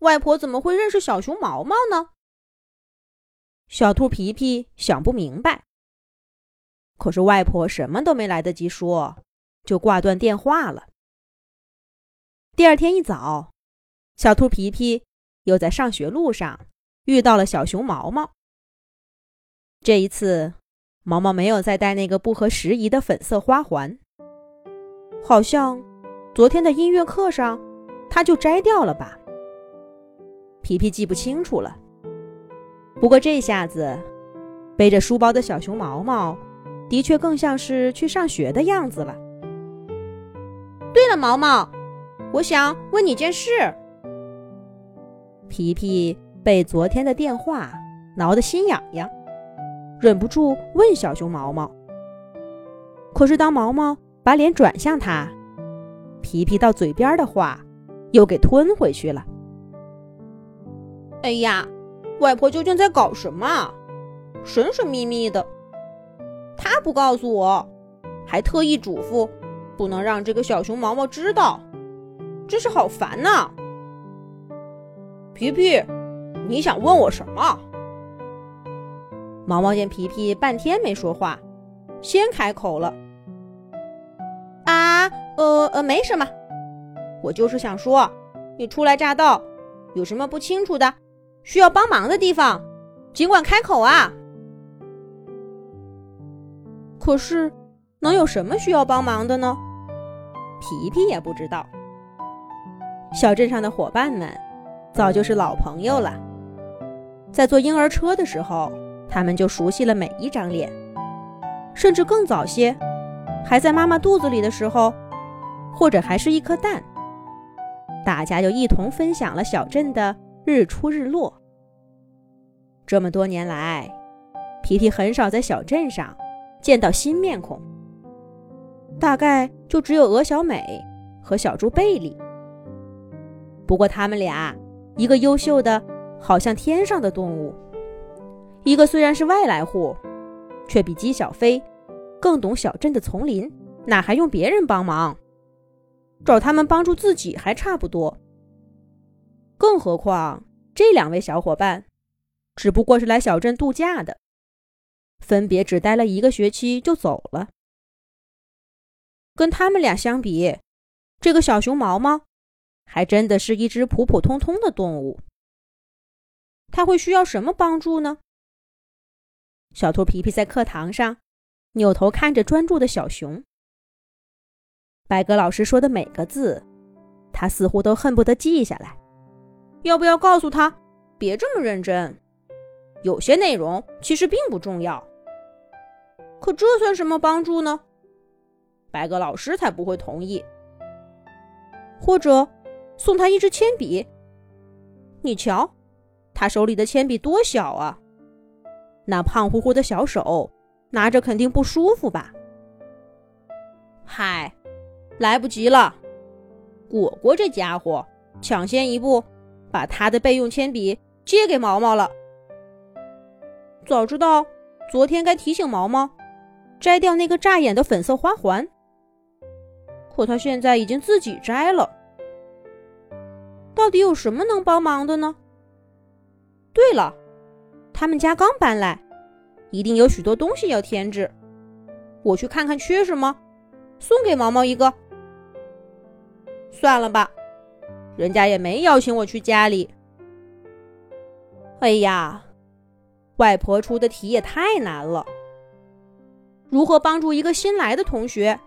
外婆怎么会认识小熊毛毛呢？小兔皮皮想不明白。可是外婆什么都没来得及说，就挂断电话了。第二天一早，小兔皮皮又在上学路上遇到了小熊毛毛。这一次，毛毛没有再戴那个不合时宜的粉色花环，好像昨天的音乐课上他就摘掉了吧。皮皮记不清楚了，不过这下子背着书包的小熊毛毛，的确更像是去上学的样子了。对了，毛毛，我想问你件事。皮皮被昨天的电话挠得心痒痒，忍不住问小熊毛毛。可是当毛毛把脸转向他，皮皮到嘴边的话又给吞回去了。哎呀，外婆究竟在搞什么？神神秘秘的，她不告诉我，还特意嘱咐不能让这个小熊毛毛知道，真是好烦呐！皮皮，你想问我什么？毛毛见皮皮半天没说话，先开口了：“啊，呃呃，没什么，我就是想说，你初来乍到，有什么不清楚的？”需要帮忙的地方，尽管开口啊！可是，能有什么需要帮忙的呢？皮皮也不知道。小镇上的伙伴们早就是老朋友了，在坐婴儿车的时候，他们就熟悉了每一张脸，甚至更早些，还在妈妈肚子里的时候，或者还是一颗蛋，大家就一同分享了小镇的。日出日落。这么多年来，皮皮很少在小镇上见到新面孔，大概就只有鹅小美和小猪贝利。不过他们俩，一个优秀的，好像天上的动物；一个虽然是外来户，却比鸡小飞更懂小镇的丛林，哪还用别人帮忙？找他们帮助自己还差不多。更何况，这两位小伙伴只不过是来小镇度假的，分别只待了一个学期就走了。跟他们俩相比，这个小熊毛毛还真的是一只普普通通的动物。他会需要什么帮助呢？小兔皮皮在课堂上扭头看着专注的小熊，白鸽老师说的每个字，他似乎都恨不得记下来。要不要告诉他，别这么认真？有些内容其实并不重要。可这算什么帮助呢？白鸽老师才不会同意。或者送他一支铅笔。你瞧，他手里的铅笔多小啊！那胖乎乎的小手拿着肯定不舒服吧？嗨，来不及了！果果这家伙抢先一步。把他的备用铅笔借给毛毛了。早知道昨天该提醒毛毛摘掉那个扎眼的粉色花环，可他现在已经自己摘了。到底有什么能帮忙的呢？对了，他们家刚搬来，一定有许多东西要添置。我去看看缺什么，送给毛毛一个。算了吧。人家也没邀请我去家里。哎呀，外婆出的题也太难了。如何帮助一个新来的同学？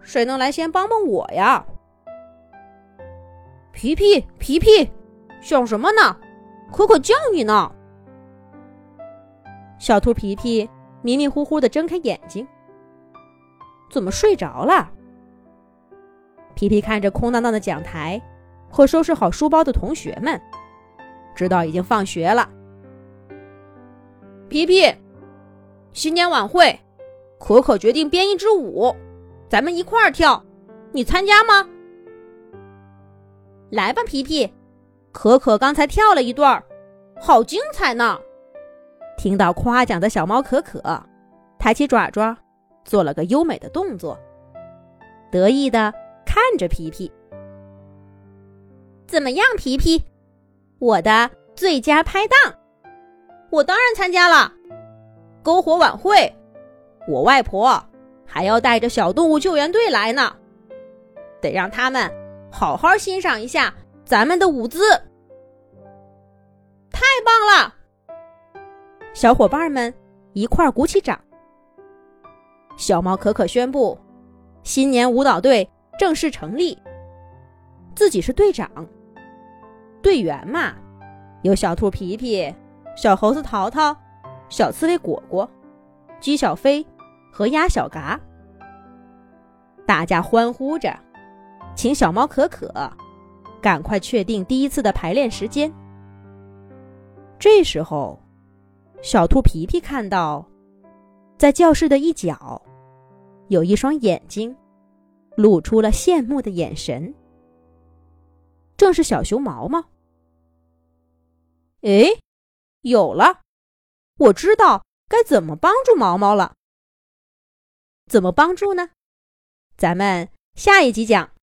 谁能来先帮帮我呀？皮皮，皮皮，想什么呢？可可叫你呢。小兔皮皮迷迷糊糊的睁开眼睛，怎么睡着了？皮皮看着空荡荡的讲台。和收拾好书包的同学们，知道已经放学了。皮皮，新年晚会，可可决定编一支舞，咱们一块儿跳，你参加吗？来吧，皮皮，可可刚才跳了一段，好精彩呢！听到夸奖的小猫可可，抬起爪爪，做了个优美的动作，得意的看着皮皮。怎么样，皮皮？我的最佳拍档，我当然参加了。篝火晚会，我外婆还要带着小动物救援队来呢，得让他们。好好欣赏一下咱们的舞姿，太棒了！小伙伴们一块儿鼓起掌。小猫可可宣布，新年舞蹈队正式成立。自己是队长，队员嘛，有小兔皮皮、小猴子淘淘、小刺猬果果、鸡小飞和鸭小嘎。大家欢呼着。请小猫可可赶快确定第一次的排练时间。这时候，小兔皮皮看到，在教室的一角，有一双眼睛，露出了羡慕的眼神。正是小熊毛毛。哎，有了！我知道该怎么帮助毛毛了。怎么帮助呢？咱们下一集讲。